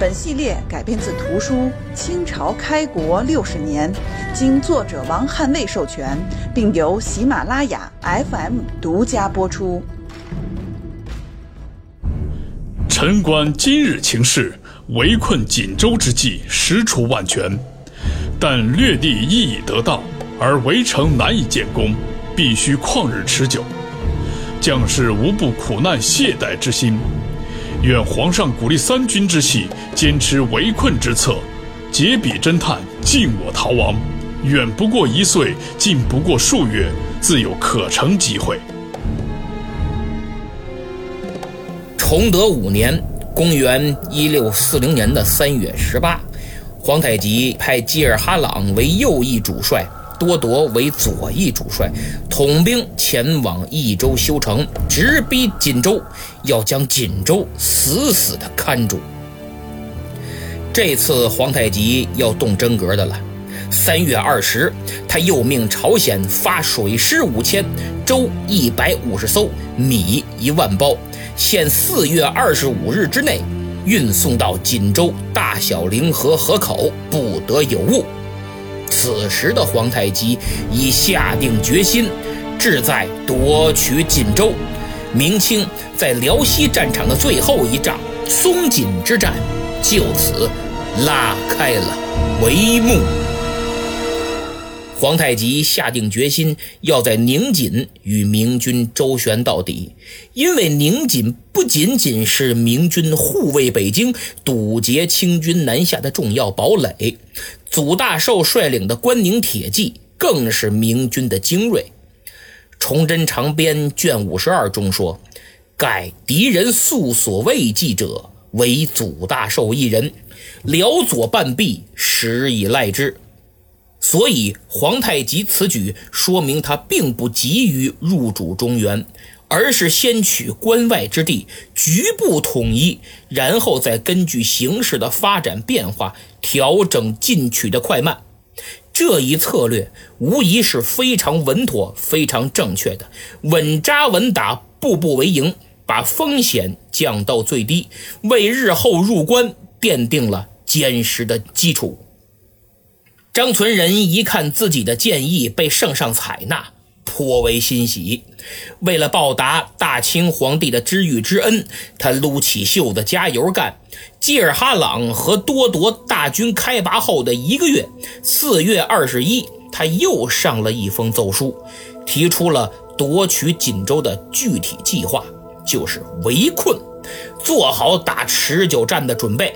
本系列改编自图书《清朝开国六十年》，经作者王汉卫授权，并由喜马拉雅 FM 独家播出。臣观今日情势，围困锦州之计实除万全，但略地亦已得到，而围城难以建功，必须旷日持久，将士无不苦难懈怠之心。愿皇上鼓励三军之系，坚持围困之策，解彼侦探，尽我逃亡。远不过一岁，近不过数月，自有可乘机会。崇德五年（公元一六四零年的三月十八），皇太极派吉尔哈朗为右翼主帅。多铎为左翼主帅，统兵前往益州修城，直逼锦州，要将锦州死死的看住。这次皇太极要动真格的了。三月二十，他又命朝鲜发水师五千，粥一百五十艘，米一万包，限四月二十五日之内运送到锦州大小凌河河口，不得有误。此时的皇太极已下定决心，志在夺取锦州。明清在辽西战场的最后一仗松锦之战，就此拉开了帷幕。皇太极下定决心要在宁锦与明军周旋到底，因为宁锦不仅仅是明军护卫北京、堵截清军南下的重要堡垒。祖大寿率领的关宁铁骑更是明军的精锐。《崇祯长编》卷五十二中说：“盖敌人素所畏忌者，唯祖大寿一人，辽左半壁，实以赖之。”所以，皇太极此举说明他并不急于入主中原。而是先取关外之地，局部统一，然后再根据形势的发展变化调整进取的快慢。这一策略无疑是非常稳妥、非常正确的，稳扎稳打，步步为营，把风险降到最低，为日后入关奠定了坚实的基础。张存仁一看自己的建议被圣上采纳。颇为欣喜，为了报答大清皇帝的知遇之恩，他撸起袖子加油干。基尔哈朗和多铎大军开拔后的一个月，四月二十一，他又上了一封奏书，提出了夺取锦州的具体计划，就是围困，做好打持久战的准备。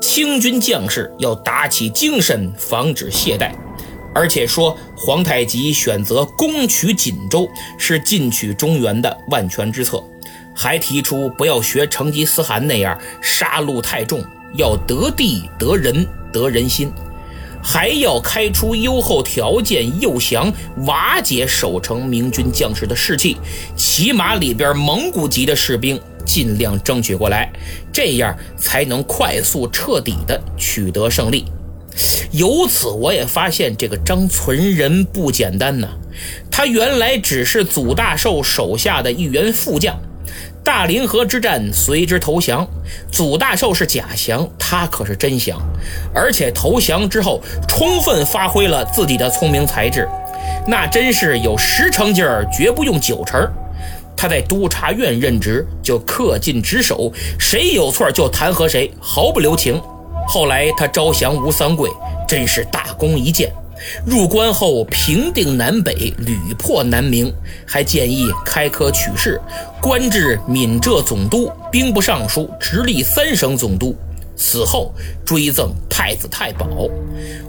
清军将士要打起精神，防止懈怠。而且说皇太极选择攻取锦州是进取中原的万全之策，还提出不要学成吉思汗那样杀戮太重，要得地得人得人心，还要开出优厚条件诱降瓦解守城明军将士的士气，起码里边蒙古籍的士兵尽量争取过来，这样才能快速彻底的取得胜利。由此，我也发现这个张存仁不简单呐。他原来只是祖大寿手下的一员副将，大凌河之战随之投降。祖大寿是假降，他可是真降，而且投降之后充分发挥了自己的聪明才智，那真是有十成劲儿，绝不用九成。他在督察院任职就恪尽职守，谁有错就弹劾谁，毫不留情。后来他招降吴三桂，真是大功一件。入关后平定南北，屡破南明，还建议开科取士，官至闽浙总督、兵部尚书，直隶三省总督。死后追赠太子太保。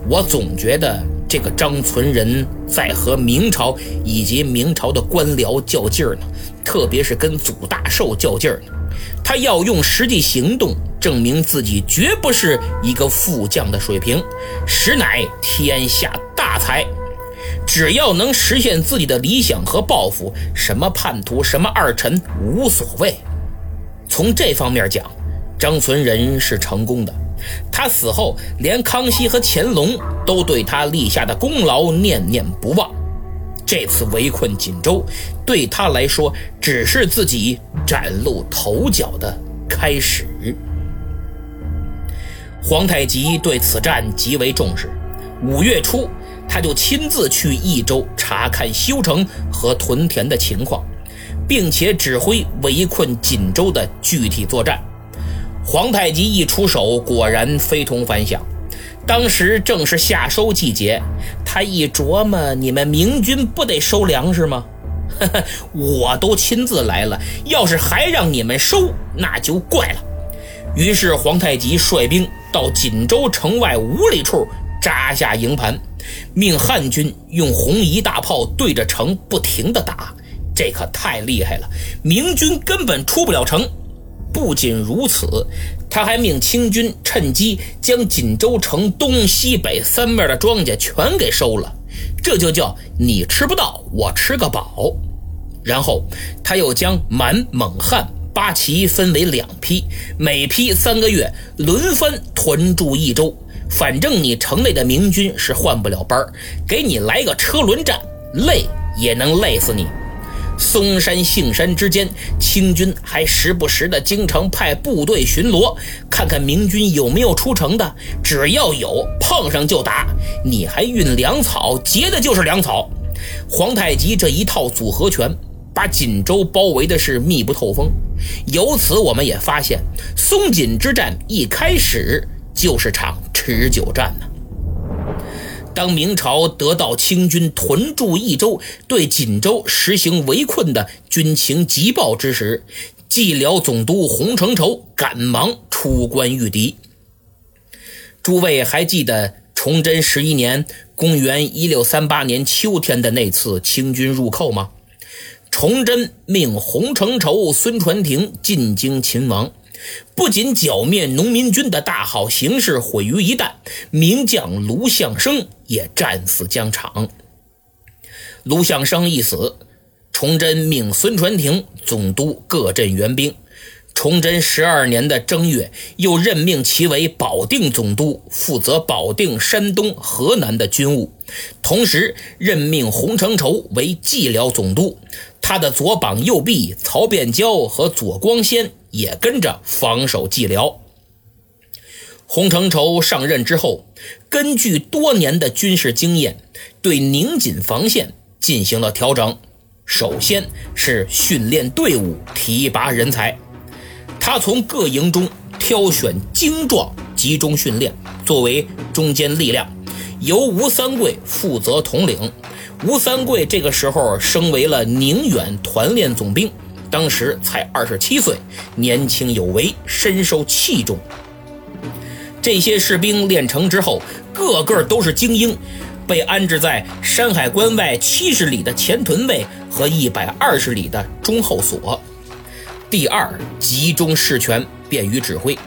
我总觉得这个张存仁在和明朝以及明朝的官僚较劲儿呢，特别是跟祖大寿较劲儿呢。他要用实际行动。证明自己绝不是一个副将的水平，实乃天下大才。只要能实现自己的理想和抱负，什么叛徒，什么二臣，无所谓。从这方面讲，张存仁是成功的。他死后，连康熙和乾隆都对他立下的功劳念念不忘。这次围困锦州，对他来说只是自己崭露头角的开始。皇太极对此战极为重视。五月初，他就亲自去益州查看修城和屯田的情况，并且指挥围困锦州的具体作战。皇太极一出手，果然非同凡响。当时正是夏收季节，他一琢磨，你们明军不得收粮食吗？我都亲自来了，要是还让你们收，那就怪了。于是皇太极率兵到锦州城外五里处扎下营盘，命汉军用红夷大炮对着城不停地打。这可太厉害了，明军根本出不了城。不仅如此，他还命清军趁机将锦州城东西北三面的庄稼全给收了，这就叫你吃不到，我吃个饱。然后他又将满、蒙、汉八旗分为两批，每批三个月轮番屯驻一周，反正你城内的明军是换不了班给你来个车轮战，累也能累死你。嵩山、杏山之间，清军还时不时的经常派部队巡逻，看看明军有没有出城的。只要有，碰上就打。你还运粮草，劫的就是粮草。皇太极这一套组合拳，把锦州包围的是密不透风。由此，我们也发现，松锦之战一开始就是场持久战呢。当明朝得到清军屯驻益州、对锦州实行围困的军情急报之时，蓟辽总督洪承畴赶忙出关御敌。诸位还记得崇祯十一年（公元1638年）秋天的那次清军入寇吗？崇祯命洪承畴、孙传庭进京擒王。不仅剿灭农民军的大好形势毁于一旦，名将卢象升也战死疆场。卢象升一死，崇祯命孙传庭总督各镇援兵。崇祯十二年的正月，又任命其为保定总督，负责保定、山东、河南的军务。同时任命洪承畴为蓟辽总督，他的左膀右臂曹变蛟和左光先也跟着防守蓟辽。洪承畴上任之后，根据多年的军事经验，对宁锦防线进行了调整。首先是训练队伍，提拔人才。他从各营中挑选精壮，集中训练，作为中坚力量。由吴三桂负责统领。吴三桂这个时候升为了宁远团练总兵，当时才二十七岁，年轻有为，深受器重。这些士兵练成之后，个个都是精英，被安置在山海关外七十里的前屯卫和一百二十里的中后所。第二，集中事权，便于指挥。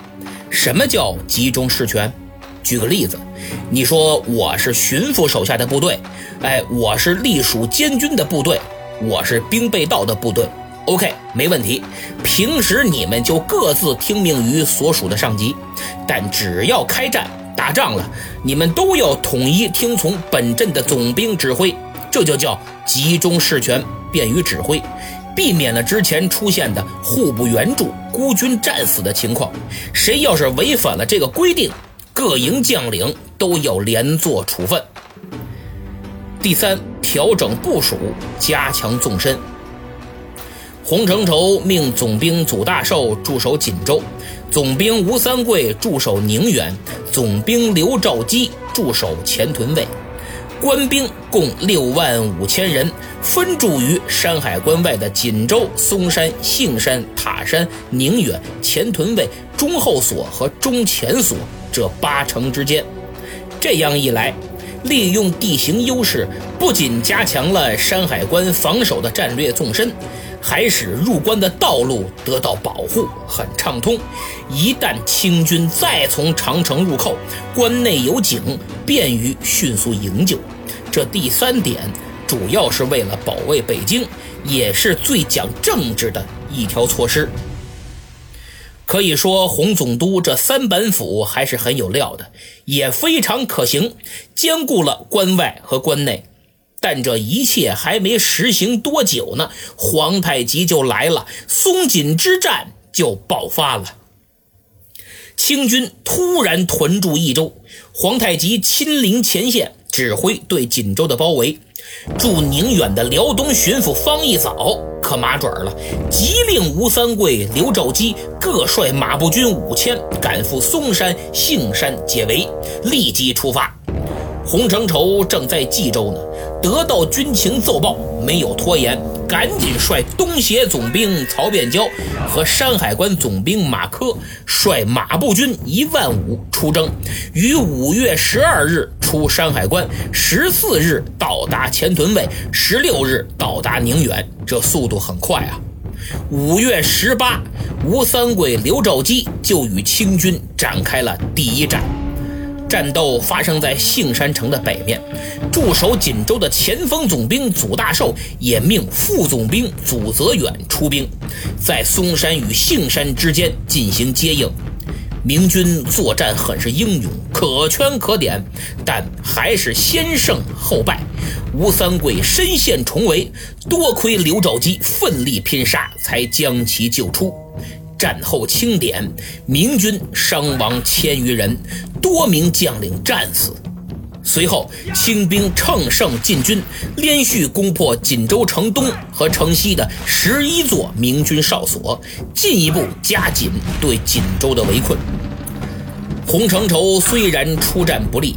什么叫集中事权？举个例子，你说我是巡抚手下的部队，哎，我是隶属监军的部队，我是兵备道的部队，OK，没问题。平时你们就各自听命于所属的上级，但只要开战打仗了，你们都要统一听从本镇的总兵指挥，这就叫集中事权，便于指挥，避免了之前出现的互不援助、孤军战死的情况。谁要是违反了这个规定，各营将领都要连坐处分。第三，调整部署，加强纵深。洪承畴命总兵祖大寿驻守锦州，总兵吴三桂驻守宁远，总兵刘兆基驻守前屯卫，官兵共六万五千人，分驻于山海关外的锦州、松山、杏山、塔山、宁远、前屯卫、中后所和中前所。这八城之间，这样一来，利用地形优势，不仅加强了山海关防守的战略纵深，还使入关的道路得到保护，很畅通。一旦清军再从长城入寇，关内有井，便于迅速营救。这第三点主要是为了保卫北京，也是最讲政治的一条措施。可以说，洪总督这三板斧还是很有料的，也非常可行，兼顾了关外和关内。但这一切还没实行多久呢，皇太极就来了，松锦之战就爆发了。清军突然屯驻益州，皇太极亲临前线，指挥对锦州的包围。驻宁远的辽东巡抚方一早可麻爪了，急令吴三桂、刘兆基各率马步军五千赶赴嵩山、杏山解围，立即出发。洪承畴正在冀州呢，得到军情奏报，没有拖延，赶紧率东协总兵曹变蛟和山海关总兵马科率马步军一万五出征，于五月十二日出山海关，十四日到达前屯卫，十六日到达宁远，这速度很快啊！五月十八，吴三桂、刘兆基就与清军展开了第一战。战斗发生在杏山城的北面，驻守锦州的前锋总兵祖大寿也命副总兵祖泽远出兵，在嵩山与杏山之间进行接应。明军作战很是英勇，可圈可点，但还是先胜后败。吴三桂身陷重围，多亏刘兆基奋力拼杀，才将其救出。战后清点，明军伤亡千余人，多名将领战死。随后，清兵乘胜进军，连续攻破锦州城东和城西的十一座明军哨所，进一步加紧对锦州的围困。洪承畴虽然出战不利，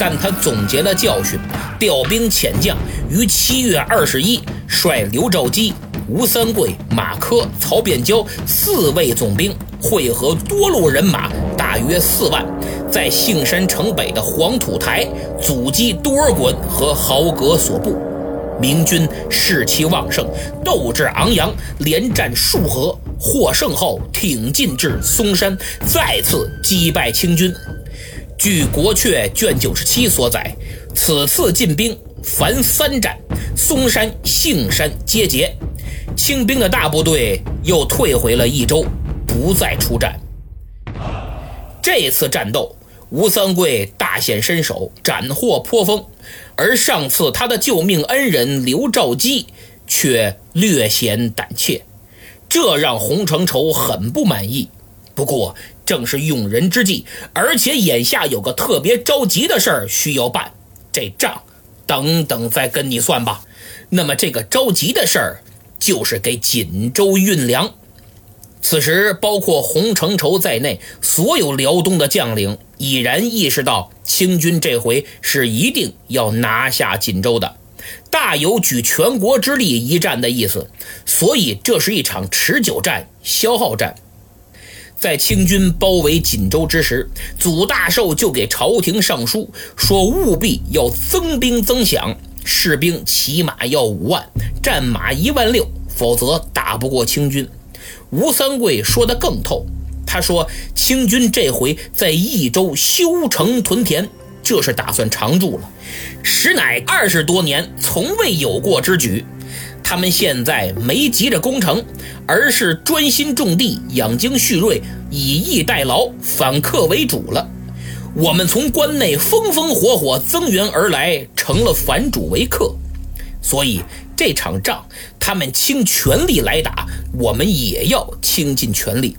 但他总结了教训，调兵遣将，于七月二十一率刘兆基。吴三桂、马科、曹变蛟四位总兵会合多路人马，大约四万，在杏山城北的黄土台阻击多尔衮和豪格所部。明军士气旺盛，斗志昂扬，连战数合，获胜后挺进至嵩山，再次击败清军。据《国阙》卷九十七所载，此次进兵凡三战，嵩山、杏山皆捷。清兵的大部队又退回了益州，不再出战。这次战斗，吴三桂大显身手，斩获颇丰，而上次他的救命恩人刘兆基却略显胆怯，这让洪承畴很不满意。不过正是用人之际，而且眼下有个特别着急的事儿需要办，这账等等再跟你算吧。那么这个着急的事儿。就是给锦州运粮。此时，包括洪承畴在内，所有辽东的将领已然意识到，清军这回是一定要拿下锦州的，大有举全国之力一战的意思。所以，这是一场持久战、消耗战。在清军包围锦州之时，祖大寿就给朝廷上书，说务必要增兵增饷。士兵起码要五万，战马一万六，否则打不过清军。吴三桂说得更透，他说清军这回在益州修城屯田，这是打算常驻了，实乃二十多年从未有过之举。他们现在没急着攻城，而是专心种地、养精蓄锐，以逸待劳，反客为主了。我们从关内风风火火增援而来，成了反主为客，所以这场仗他们倾全力来打，我们也要倾尽全力。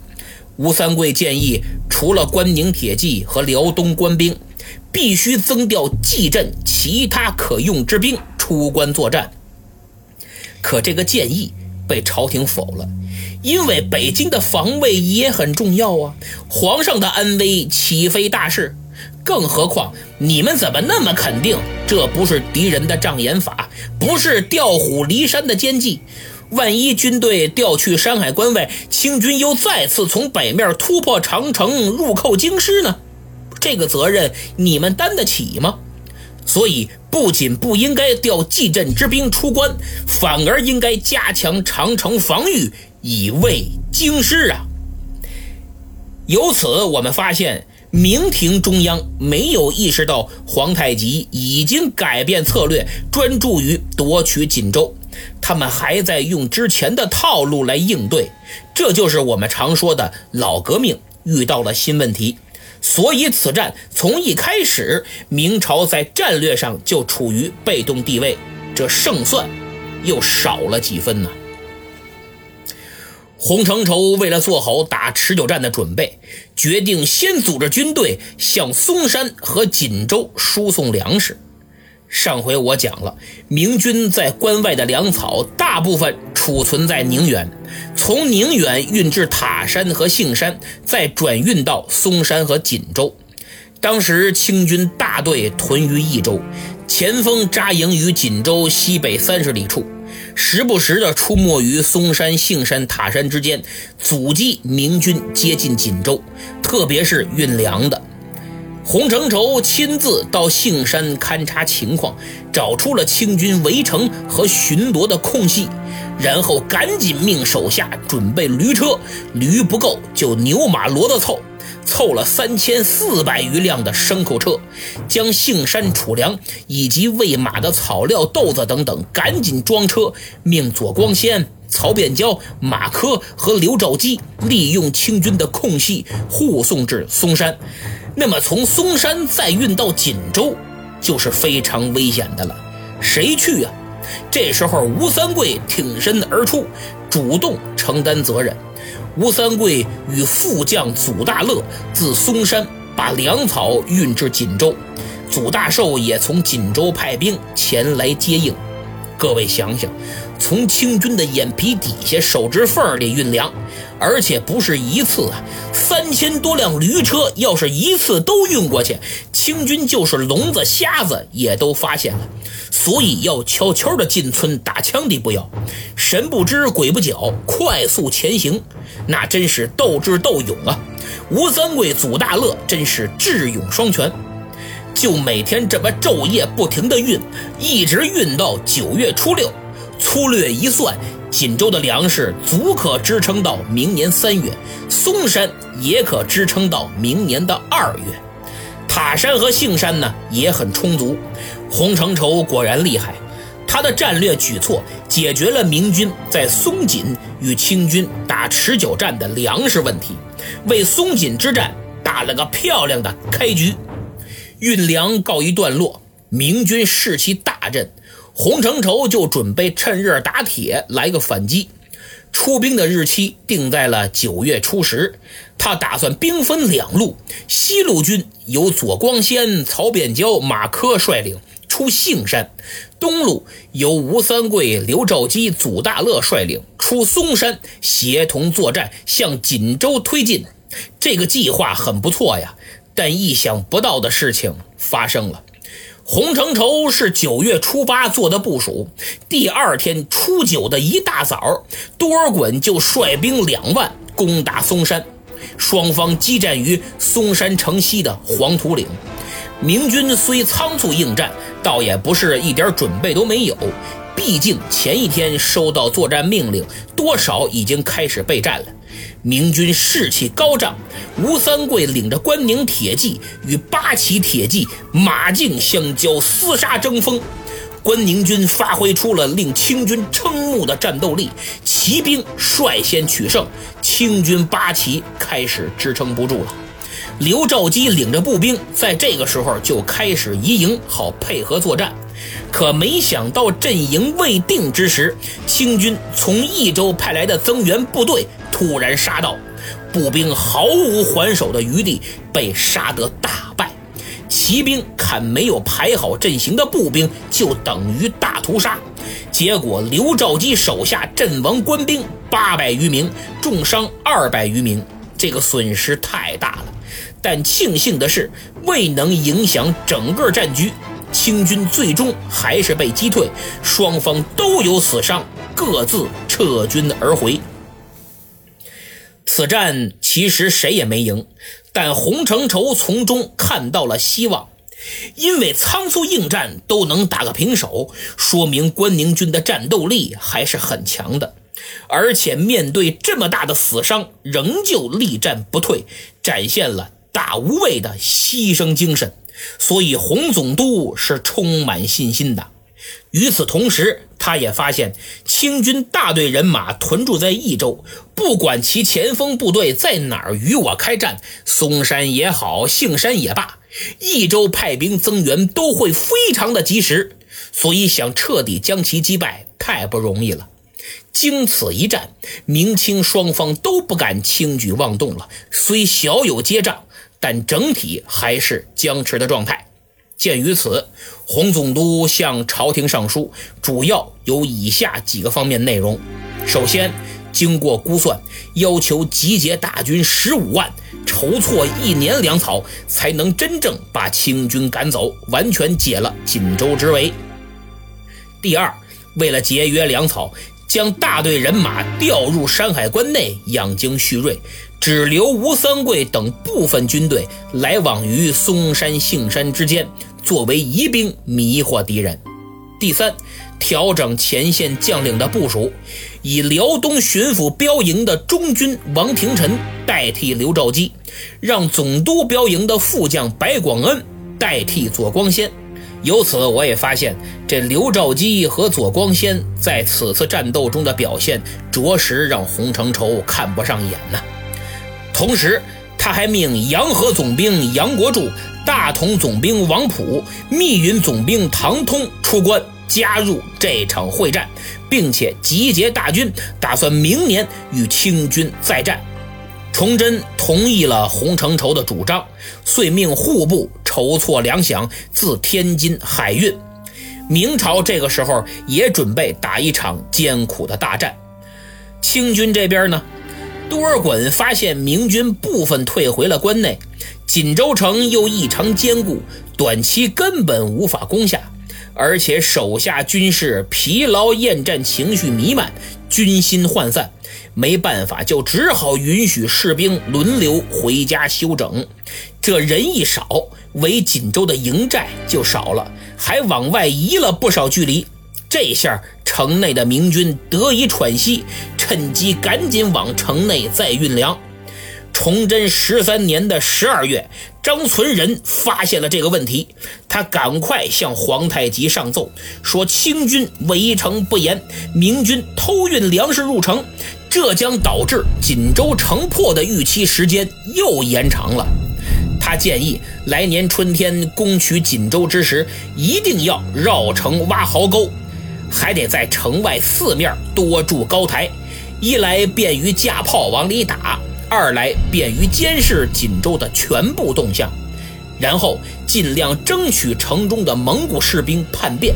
吴三桂建议，除了关宁铁骑和辽东官兵，必须增调蓟镇其他可用之兵出关作战。可这个建议被朝廷否了，因为北京的防卫也很重要啊，皇上的安危岂非大事？更何况，你们怎么那么肯定这不是敌人的障眼法，不是调虎离山的奸计？万一军队调去山海关外，清军又再次从北面突破长城，入寇京师呢？这个责任你们担得起吗？所以不仅不应该调蓟镇之兵出关，反而应该加强长城防御，以卫京师啊！由此，我们发现明廷中央没有意识到皇太极已经改变策略，专注于夺取锦州，他们还在用之前的套路来应对，这就是我们常说的老革命遇到了新问题。所以，此战从一开始，明朝在战略上就处于被动地位，这胜算又少了几分呢？洪承畴为了做好打持久战的准备，决定先组织军队向嵩山和锦州输送粮食。上回我讲了，明军在关外的粮草大部分储存在宁远，从宁远运至塔山和杏山，再转运到嵩山和锦州。当时清军大队屯于益州，前锋扎营于锦州西北三十里处。时不时的出没于嵩山、杏山、塔山之间，阻击明军接近锦州，特别是运粮的。洪承畴亲自到杏山勘察情况，找出了清军围城和巡逻的空隙，然后赶紧命手下准备驴车，驴不够就牛马骡子凑。凑了三千四百余辆的牲口车，将杏山储粮以及喂马的草料、豆子等等赶紧装车，命左光先、曹变蛟、马科和刘兆基利用清军的空隙护送至嵩山。那么从嵩山再运到锦州，就是非常危险的了。谁去啊？这时候吴三桂挺身而出，主动承担责任。吴三桂与副将祖大乐自嵩山把粮草运至锦州，祖大寿也从锦州派兵前来接应。各位想想，从清军的眼皮底下、手指缝里运粮，而且不是一次啊，三千多辆驴车，要是一次都运过去，清军就是聋子瞎子也都发现了。所以要悄悄的进村打枪的不要，神不知鬼不觉，快速前行，那真是斗智斗勇啊！吴三桂、祖大乐真是智勇双全，就每天这么昼夜不停的运，一直运到九月初六。粗略一算，锦州的粮食足可支撑到明年三月，嵩山也可支撑到明年的二月，塔山和杏山呢也很充足。洪承畴果然厉害，他的战略举措解决了明军在松锦与清军打持久战的粮食问题，为松锦之战打了个漂亮的开局。运粮告一段落，明军士气大振，洪承畴就准备趁热打铁来个反击。出兵的日期定在了九月初十，他打算兵分两路，西路军由左光先、曹变蛟、马科率领。出杏山，东路由吴三桂、刘兆基、祖大乐率领出嵩山，协同作战向锦州推进。这个计划很不错呀，但意想不到的事情发生了。洪承畴是九月初八做的部署，第二天初九的一大早，多尔衮就率兵两万攻打嵩山，双方激战于嵩山城西的黄土岭。明军虽仓促应战，倒也不是一点准备都没有。毕竟前一天收到作战命令，多少已经开始备战了。明军士气高涨，吴三桂领着关宁铁骑与八旗铁骑马竞相交，厮杀争锋。关宁军发挥出了令清军瞠目的战斗力，骑兵率先取胜，清军八旗开始支撑不住了。刘兆基领着步兵，在这个时候就开始移营，好配合作战。可没想到阵营未定之时，清军从益州派来的增援部队突然杀到，步兵毫无还手的余地，被杀得大败。骑兵看没有排好阵型的步兵，就等于大屠杀。结果刘兆基手下阵亡官兵八百余名，重伤二百余名，这个损失太大了。但庆幸的是，未能影响整个战局。清军最终还是被击退，双方都有死伤，各自撤军而回。此战其实谁也没赢，但洪承畴从中看到了希望。因为仓促应战都能打个平手，说明关宁军的战斗力还是很强的。而且面对这么大的死伤，仍旧力战不退，展现了大无畏的牺牲精神。所以洪总督是充满信心的。与此同时，他也发现清军大队人马屯驻在益州，不管其前锋部队在哪儿与我开战，嵩山也好，杏山也罢，益州派兵增援都会非常的及时，所以想彻底将其击败太不容易了。经此一战，明清双方都不敢轻举妄动了，虽小有接仗，但整体还是僵持的状态。鉴于此，洪总督向朝廷上书，主要有以下几个方面内容：首先，经过估算，要求集结大军十五万，筹措一年粮草，才能真正把清军赶走，完全解了锦州之围。第二，为了节约粮草，将大队人马调入山海关内养精蓄锐。只留吴三桂等部分军队来往于嵩山、杏山之间，作为疑兵迷惑敌人。第三，调整前线将领的部署，以辽东巡抚标营的中军王廷臣代替刘兆基，让总督标营的副将白广恩代替左光先。由此，我也发现这刘兆基和左光先在此次战斗中的表现，着实让洪承畴看不上眼呐。同时，他还命洋河总兵杨国柱、大同总兵王普、密云总兵唐通出关加入这场会战，并且集结大军，打算明年与清军再战。崇祯同意了洪承畴的主张，遂命户部筹措粮饷，自天津海运。明朝这个时候也准备打一场艰苦的大战。清军这边呢？多尔衮发现明军部分退回了关内，锦州城又异常坚固，短期根本无法攻下，而且手下军士疲劳厌战情绪弥漫，军心涣散，没办法，就只好允许士兵轮流回家休整。这人一少，围锦州的营寨就少了，还往外移了不少距离。这下城内的明军得以喘息，趁机赶紧往城内再运粮。崇祯十三年的十二月，张存仁发现了这个问题，他赶快向皇太极上奏，说清军围城不严，明军偷运粮食入城，这将导致锦州城破的预期时间又延长了。他建议来年春天攻取锦州之时，一定要绕城挖壕沟。还得在城外四面多筑高台，一来便于架炮往里打，二来便于监视锦州的全部动向，然后尽量争取城中的蒙古士兵叛变。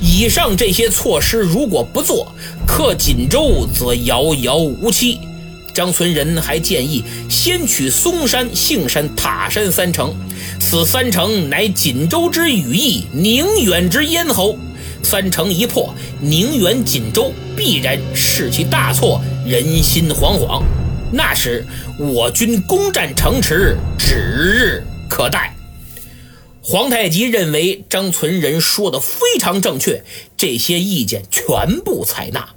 以上这些措施如果不做，克锦州则遥遥无期。张存仁还建议先取嵩山、杏山、塔山三城，此三城乃锦州之羽翼，宁远之咽喉。三城一破，宁远、锦州必然士气大挫，人心惶惶。那时我军攻占城池指日可待。皇太极认为张存仁说的非常正确，这些意见全部采纳。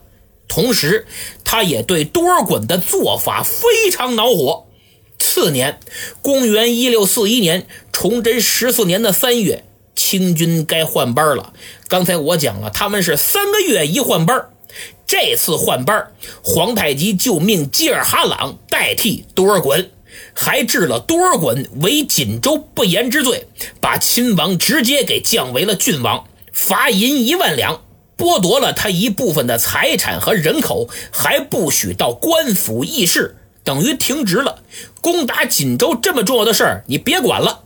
同时，他也对多尔衮的做法非常恼火。次年，公元一六四一年，崇祯十四年的三月。清军该换班了。刚才我讲了，他们是三个月一换班。这次换班，皇太极就命吉尔哈朗代替多尔衮，还治了多尔衮为锦州不严之罪，把亲王直接给降为了郡王，罚银一万两，剥夺了他一部分的财产和人口，还不许到官府议事，等于停职了。攻打锦州这么重要的事儿，你别管了。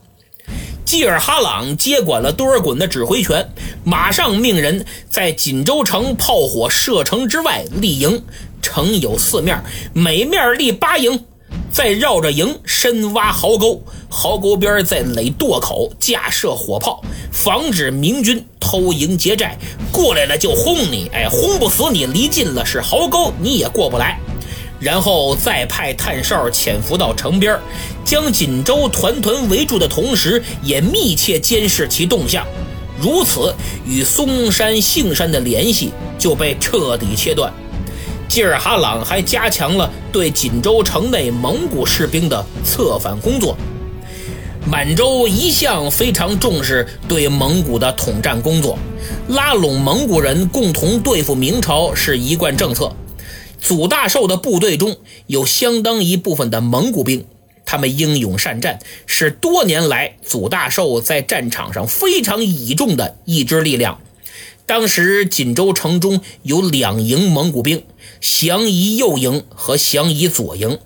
基尔哈朗接管了多尔衮的指挥权，马上命人在锦州城炮火射程之外立营，城有四面，每面立八营，再绕着营深挖壕沟，壕沟边再垒垛口，架设火炮，防止明军偷营劫寨过来了就轰你，哎，轰不死你，离近了是壕沟，你也过不来。然后再派探哨潜伏到城边，将锦州团团围住的同时，也密切监视其动向。如此，与嵩山、杏山的联系就被彻底切断。吉尔哈朗还加强了对锦州城内蒙古士兵的策反工作。满洲一向非常重视对蒙古的统战工作，拉拢蒙古人共同对付明朝是一贯政策。祖大寿的部队中有相当一部分的蒙古兵。他们英勇善战，是多年来祖大寿在战场上非常倚重的一支力量。当时锦州城中有两营蒙古兵，降夷右营和降夷左营。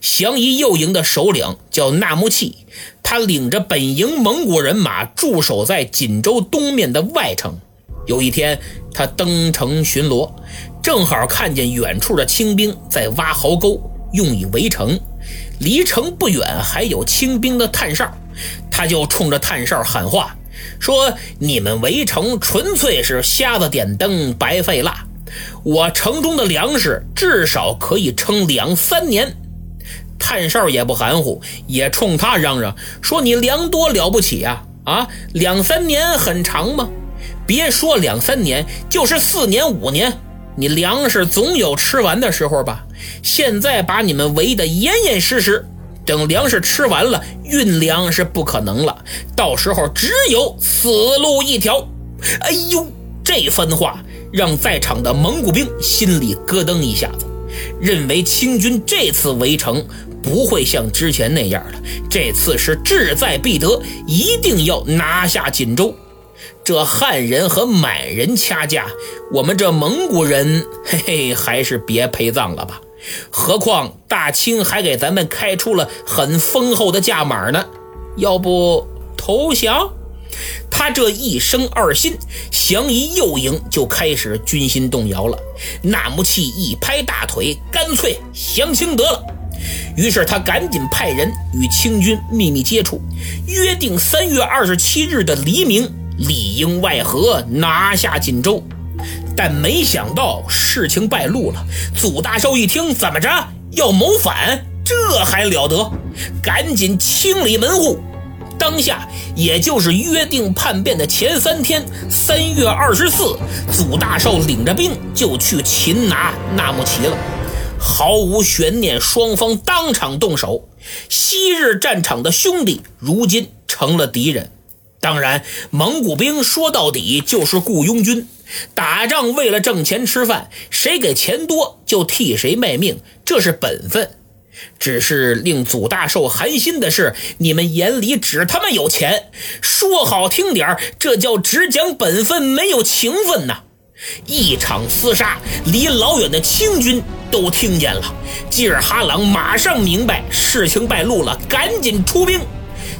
降夷右营的首领叫纳木契，他领着本营蒙古人马驻守在锦州东面的外城。有一天，他登城巡逻，正好看见远处的清兵在挖壕沟，用以围城。离城不远还有清兵的探哨，他就冲着探哨喊话，说：“你们围城纯粹是瞎子点灯，白费蜡。我城中的粮食至少可以撑两三年。”探哨也不含糊，也冲他嚷嚷说：“你粮多了不起呀？啊，两三年很长吗？别说两三年，就是四年五年。”你粮食总有吃完的时候吧？现在把你们围得严严实实，等粮食吃完了，运粮是不可能了，到时候只有死路一条。哎呦，这番话让在场的蒙古兵心里咯噔一下子，认为清军这次围城不会像之前那样了，这次是志在必得，一定要拿下锦州。这汉人和满人掐架，我们这蒙古人，嘿嘿，还是别陪葬了吧。何况大清还给咱们开出了很丰厚的价码呢。要不投降？他这一生二心，降一右营就开始军心动摇了。纳木契一拍大腿，干脆降清得了。于是他赶紧派人与清军秘密接触，约定三月二十七日的黎明。里应外合拿下锦州，但没想到事情败露了。祖大寿一听，怎么着要谋反？这还了得！赶紧清理门户。当下，也就是约定叛变的前三天，三月二十四，祖大寿领着兵就去擒拿纳木齐了。毫无悬念，双方当场动手。昔日战场的兄弟，如今成了敌人。当然，蒙古兵说到底就是雇佣军，打仗为了挣钱吃饭，谁给钱多就替谁卖命，这是本分。只是令祖大寿寒心的是，你们眼里只他妈有钱，说好听点这叫只讲本分，没有情分呐！一场厮杀，离老远的清军都听见了。吉尔哈朗马上明白事情败露了，赶紧出兵。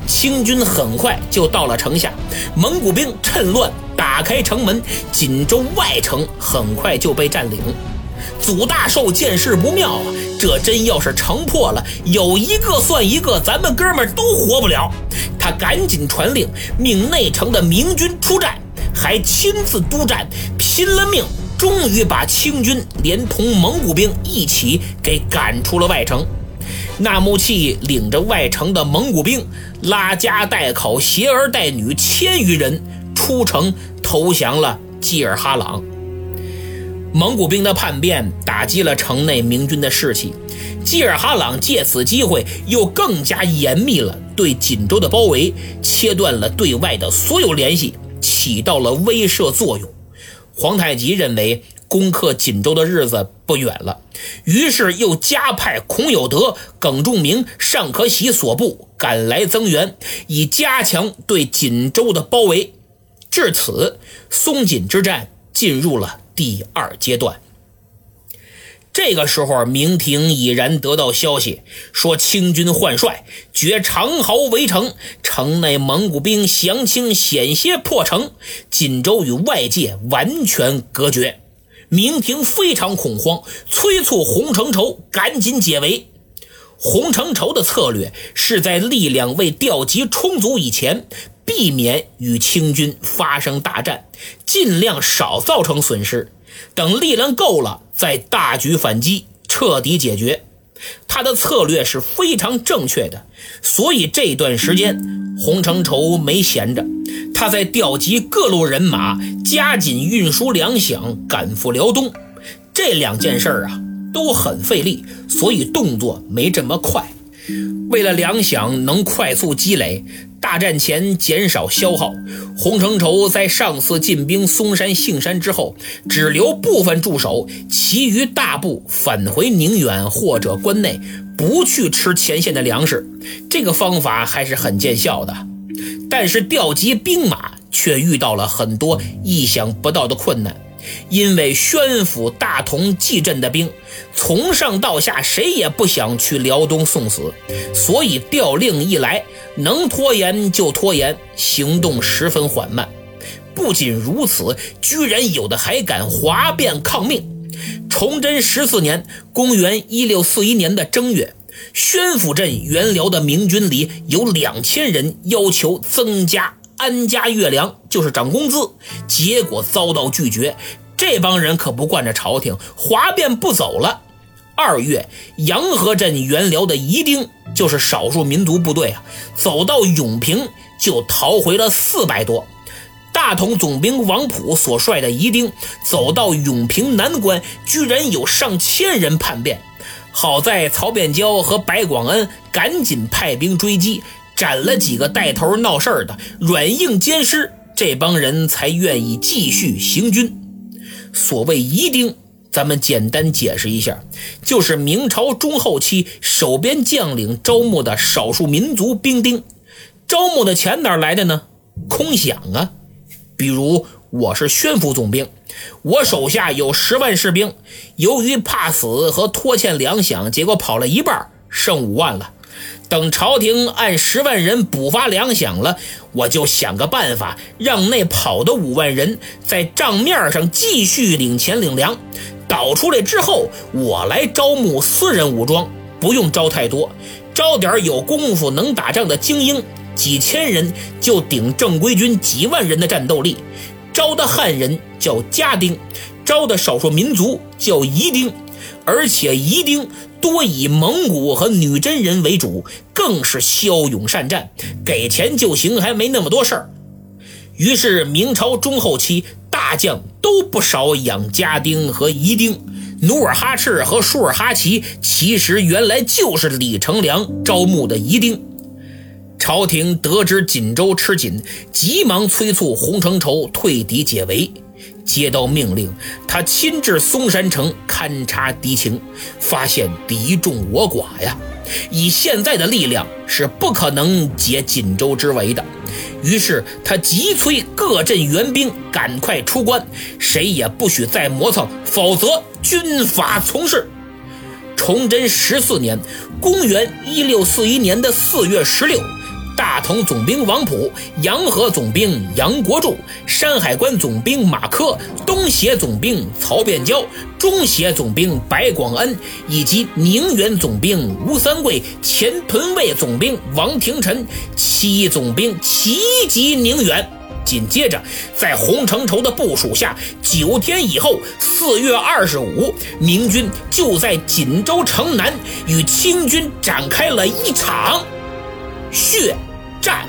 清军很快就到了城下，蒙古兵趁乱打开城门，锦州外城很快就被占领。祖大寿见势不妙啊，这真要是城破了，有一个算一个，咱们哥们都活不了。他赶紧传令，命内城的明军出战，还亲自督战，拼了命，终于把清军连同蒙古兵一起给赶出了外城。纳木契领着外城的蒙古兵，拉家带口、携儿带女千余人出城投降了济尔哈朗。蒙古兵的叛变打击了城内明军的士气，济尔哈朗借此机会又更加严密了对锦州的包围，切断了对外的所有联系，起到了威慑作用。皇太极认为。攻克锦州的日子不远了，于是又加派孔有德、耿仲明、尚可喜所部赶来增援，以加强对锦州的包围。至此，松锦之战进入了第二阶段。这个时候，明廷已然得到消息，说清军换帅，掘长壕围城，城内蒙古兵降清险些破城，锦州与外界完全隔绝。明廷非常恐慌，催促洪承畴赶紧解围。洪承畴的策略是在力量未调集充足以前，避免与清军发生大战，尽量少造成损失。等力量够了，再大举反击，彻底解决。他的策略是非常正确的，所以这段时间洪承畴没闲着，他在调集各路人马，加紧运输粮饷，赶赴辽东。这两件事啊都很费力，所以动作没这么快。为了粮饷能快速积累，大战前减少消耗，洪承畴在上次进兵嵩山、杏山之后，只留部分驻守，其余大部返回宁远或者关内，不去吃前线的粮食。这个方法还是很见效的，但是调集兵马却遇到了很多意想不到的困难。因为宣府大同蓟镇的兵，从上到下谁也不想去辽东送死，所以调令一来，能拖延就拖延，行动十分缓慢。不仅如此，居然有的还敢哗变抗命。崇祯十四年（公元一六四一年的正月），宣府镇原辽的明军里有两千人要求增加。安家月粮就是涨工资，结果遭到拒绝。这帮人可不惯着朝廷，哗变不走了。二月，洋河镇原辽的遗丁，就是少数民族部队啊，走到永平就逃回了四百多。大同总兵王普所率的遗丁走到永平南关，居然有上千人叛变。好在曹变蛟和白广恩赶紧派兵追击。斩了几个带头闹事儿的，软硬兼施，这帮人才愿意继续行军。所谓疑丁，咱们简单解释一下，就是明朝中后期守边将领招募的少数民族兵丁。招募的钱哪来的呢？空饷啊！比如我是宣府总兵，我手下有十万士兵，由于怕死和拖欠粮饷，结果跑了一半，剩五万了。等朝廷按十万人补发粮饷了，我就想个办法，让那跑的五万人在账面上继续领钱领粮。倒出来之后，我来招募私人武装，不用招太多，招点有功夫能打仗的精英，几千人就顶正规军几万人的战斗力。招的汉人叫家丁，招的少数民族叫夷丁，而且夷丁。多以蒙古和女真人为主，更是骁勇善战，给钱就行，还没那么多事儿。于是明朝中后期，大将都不少养家丁和遗丁。努尔哈赤和舒尔哈齐其实原来就是李成梁招募的遗丁。朝廷得知锦州吃紧，急忙催促洪承畴退敌解围。接到命令，他亲至嵩山城勘察敌情，发现敌众我寡呀，以现在的力量是不可能解锦州之围的。于是他急催各镇援兵赶快出关，谁也不许再磨蹭，否则军法从事。崇祯十四年（公元一六四一年的四月十六）。大同总兵王普、洋河总兵杨国柱、山海关总兵马科、东协总兵曹变蛟、中协总兵白广恩以及宁远总兵吴三桂、前屯卫总兵王廷臣、七总兵齐集宁远。紧接着，在洪承畴的部署下，九天以后，四月二十五，明军就在锦州城南与清军展开了一场。血战。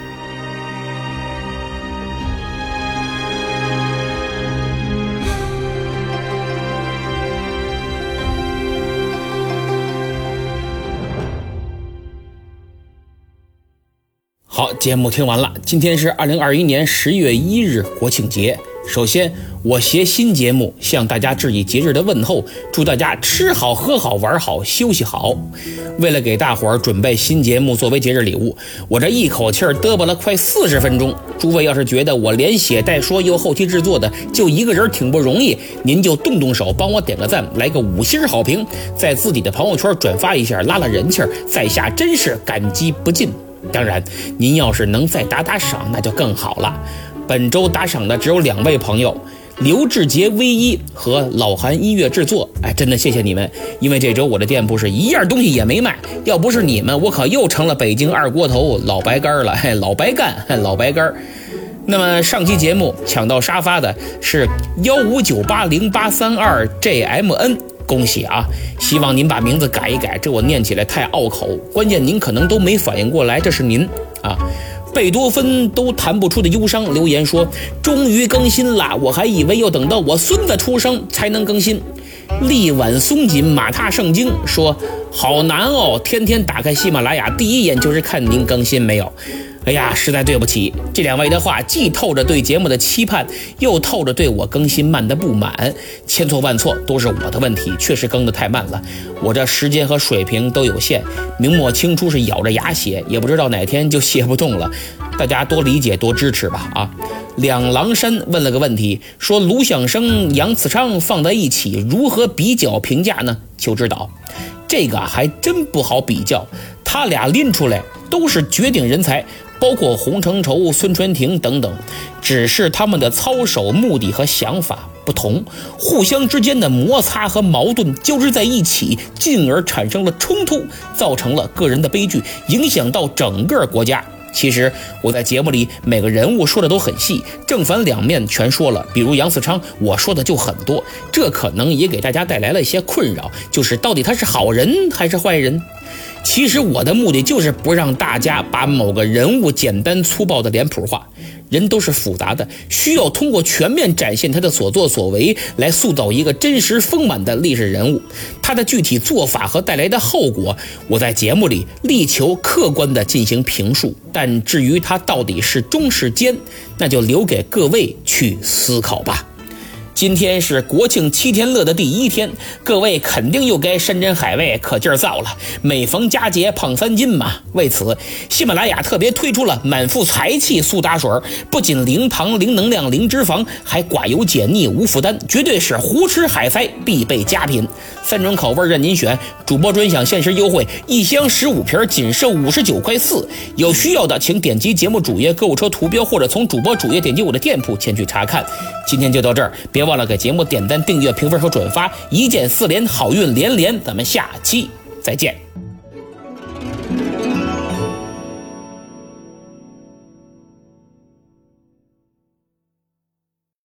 好，节目听完了。今天是二零二一年十月一日，国庆节。首先，我携新节目向大家致以节日的问候，祝大家吃好、喝好、玩好、休息好。为了给大伙儿准备新节目作为节日礼物，我这一口气儿嘚啵了快四十分钟。诸位要是觉得我连写带说又后期制作的就一个人挺不容易，您就动动手帮我点个赞，来个五星好评，在自己的朋友圈转发一下，拉拉人气儿，在下真是感激不尽。当然，您要是能再打打赏，那就更好了。本周打赏的只有两位朋友，刘志杰 V 一和老韩音乐制作。哎，真的谢谢你们，因为这周我的店铺是一样东西也没卖，要不是你们，我可又成了北京二锅头老白干了，嘿，老白干，老白干。那么上期节目抢到沙发的是幺五九八零八三二 JMN。恭喜啊！希望您把名字改一改，这我念起来太拗口。关键您可能都没反应过来，这是您啊。贝多芬都弹不出的忧伤留言说：“终于更新了，我还以为要等到我孙子出生才能更新。”力挽松紧，马踏圣经说：“好难哦，天天打开喜马拉雅，第一眼就是看您更新没有。”哎呀，实在对不起，这两位的话既透着对节目的期盼，又透着对我更新慢的不满。千错万错，都是我的问题，确实更得太慢了。我这时间和水平都有限，明末清初是咬着牙写，也不知道哪天就写不动了。大家多理解，多支持吧。啊，两狼山问了个问题，说卢响生、杨子昌放在一起，如何比较评价呢？求指导。这个还真不好比较，他俩拎出来都是绝顶人才。包括洪承畴、孙传庭等等，只是他们的操守、目的和想法不同，互相之间的摩擦和矛盾交织在一起，进而产生了冲突，造成了个人的悲剧，影响到整个国家。其实我在节目里每个人物说的都很细，正反两面全说了。比如杨嗣昌，我说的就很多，这可能也给大家带来了一些困扰，就是到底他是好人还是坏人？其实我的目的就是不让大家把某个人物简单粗暴的脸谱化，人都是复杂的，需要通过全面展现他的所作所为来塑造一个真实丰满的历史人物。他的具体做法和带来的后果，我在节目里力求客观的进行评述。但至于他到底是忠是奸，那就留给各位去思考吧。今天是国庆七天乐的第一天，各位肯定又该山珍海味可劲儿造了。每逢佳节胖三斤嘛。为此，喜马拉雅特别推出了满腹财气苏打水，不仅零糖、零能量、零脂肪，还寡油解腻、无负担，绝对是胡吃海塞必备佳品。三种口味任您选，主播专享限时优惠，一箱十五瓶仅售五十九块四。有需要的请点击节目主页购物车图标，或者从主播主页点击我的店铺前去查看。今天就到这儿，别。忘了给节目点赞、订阅、评分和转发，一键四连，好运连连！咱们下期再见。